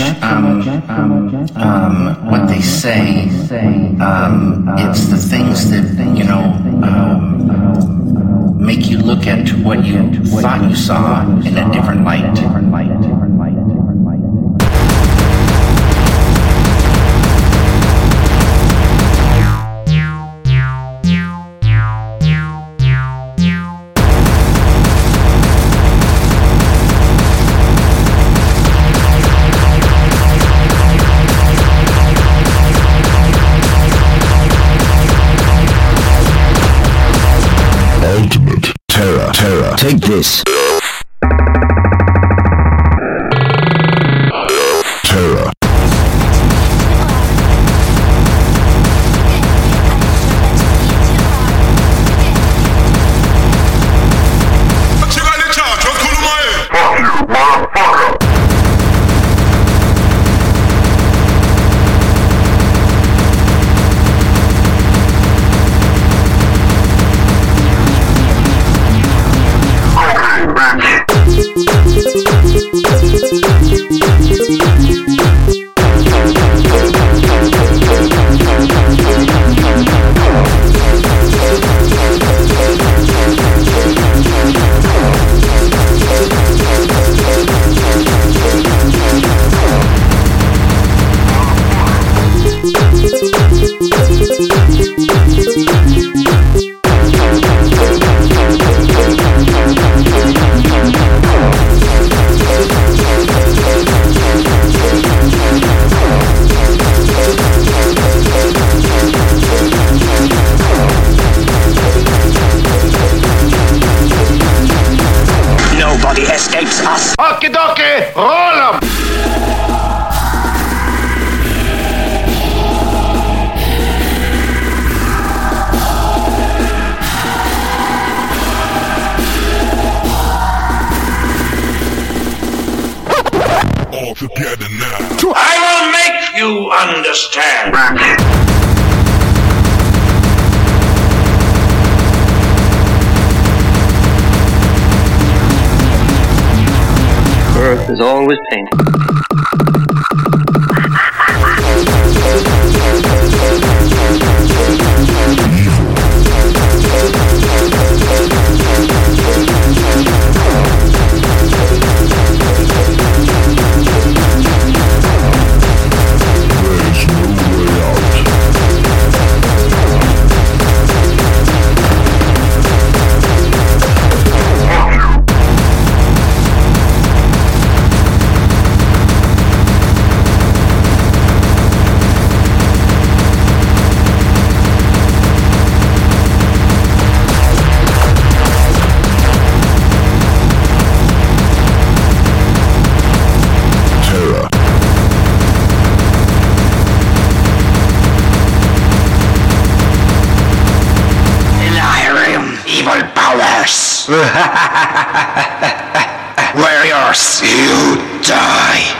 um, um, what they say. Um, it's the things that you know um, make you look at what you thought you saw in a different light. Take this. Understand. Earth is always painted. Powers. Warriors, you die.